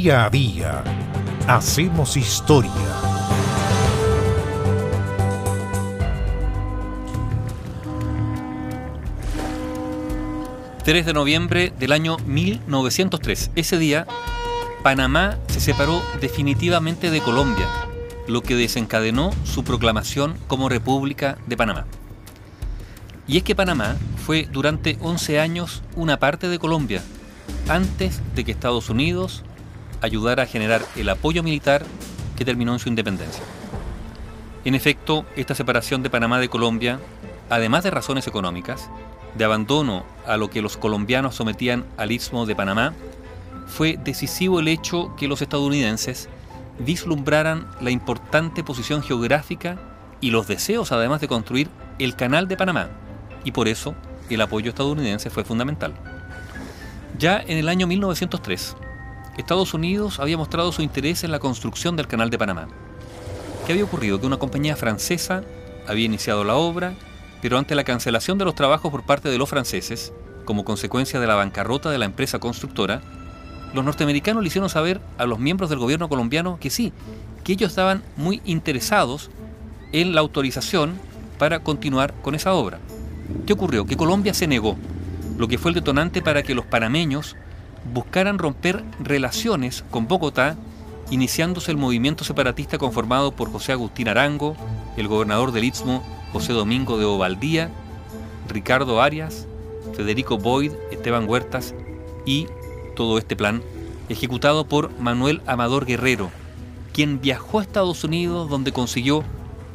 Día a día hacemos historia. ...3 de noviembre del año 1903. Ese día, Panamá se separó definitivamente de Colombia, lo que desencadenó su proclamación como República de Panamá. Y es que Panamá fue durante 11 años una parte de Colombia, antes de que Estados Unidos ayudara a generar el apoyo militar que terminó en su independencia. En efecto, esta separación de Panamá de Colombia, además de razones económicas, de abandono a lo que los colombianos sometían al istmo de Panamá, fue decisivo el hecho que los estadounidenses vislumbraran la importante posición geográfica y los deseos además de construir el canal de Panamá, y por eso el apoyo estadounidense fue fundamental. Ya en el año 1903, Estados Unidos había mostrado su interés en la construcción del Canal de Panamá. ¿Qué había ocurrido? Que una compañía francesa había iniciado la obra, pero ante la cancelación de los trabajos por parte de los franceses, como consecuencia de la bancarrota de la empresa constructora, los norteamericanos le hicieron saber a los miembros del gobierno colombiano que sí, que ellos estaban muy interesados en la autorización para continuar con esa obra. ¿Qué ocurrió? Que Colombia se negó, lo que fue el detonante para que los panameños buscaran romper relaciones con Bogotá, iniciándose el movimiento separatista conformado por José Agustín Arango, el gobernador del Istmo José Domingo de Ovaldía, Ricardo Arias, Federico Boyd, Esteban Huertas y todo este plan ejecutado por Manuel Amador Guerrero, quien viajó a Estados Unidos donde consiguió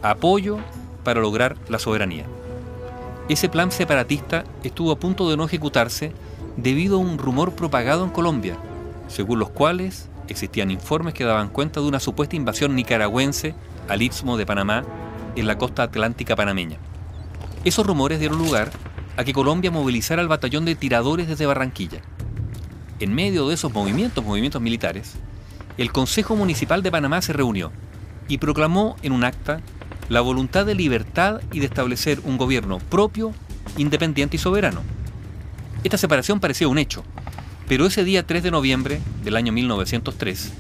apoyo para lograr la soberanía. Ese plan separatista estuvo a punto de no ejecutarse debido a un rumor propagado en Colombia, según los cuales existían informes que daban cuenta de una supuesta invasión nicaragüense al istmo de Panamá en la costa atlántica panameña. Esos rumores dieron lugar a que Colombia movilizara al batallón de tiradores desde Barranquilla. En medio de esos movimientos, movimientos militares, el Consejo Municipal de Panamá se reunió y proclamó en un acta la voluntad de libertad y de establecer un gobierno propio, independiente y soberano. Esta separación parecía un hecho, pero ese día 3 de noviembre del año 1903,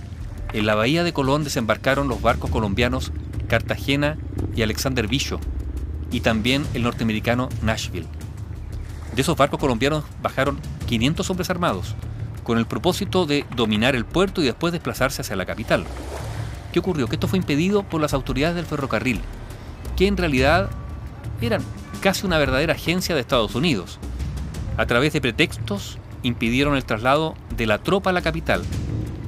en la bahía de Colón desembarcaron los barcos colombianos Cartagena y Alexander Bicho, y también el norteamericano Nashville. De esos barcos colombianos bajaron 500 hombres armados, con el propósito de dominar el puerto y después desplazarse hacia la capital. ¿Qué ocurrió? Que esto fue impedido por las autoridades del ferrocarril, que en realidad eran casi una verdadera agencia de Estados Unidos. A través de pretextos impidieron el traslado de la tropa a la capital.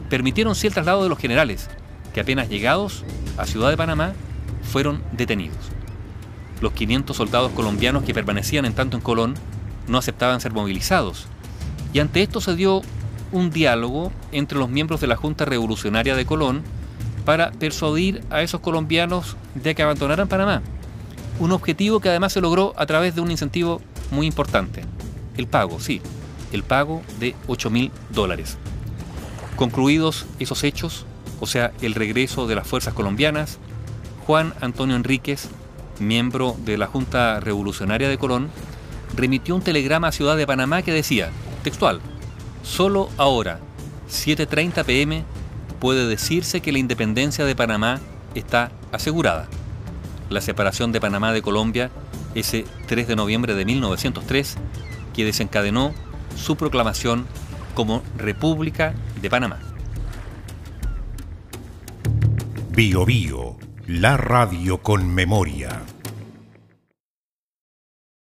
Permitieron sí el traslado de los generales, que apenas llegados a Ciudad de Panamá fueron detenidos. Los 500 soldados colombianos que permanecían en tanto en Colón no aceptaban ser movilizados. Y ante esto se dio un diálogo entre los miembros de la Junta Revolucionaria de Colón para persuadir a esos colombianos de que abandonaran Panamá. Un objetivo que además se logró a través de un incentivo muy importante. El pago, sí, el pago de 8 mil dólares. Concluidos esos hechos, o sea, el regreso de las fuerzas colombianas, Juan Antonio Enríquez, miembro de la Junta Revolucionaria de Colón, remitió un telegrama a Ciudad de Panamá que decía, textual, solo ahora, 7.30 pm, puede decirse que la independencia de Panamá está asegurada. La separación de Panamá de Colombia ese 3 de noviembre de 1903, que desencadenó su proclamación como República de Panamá. Bio Bio, la radio con memoria.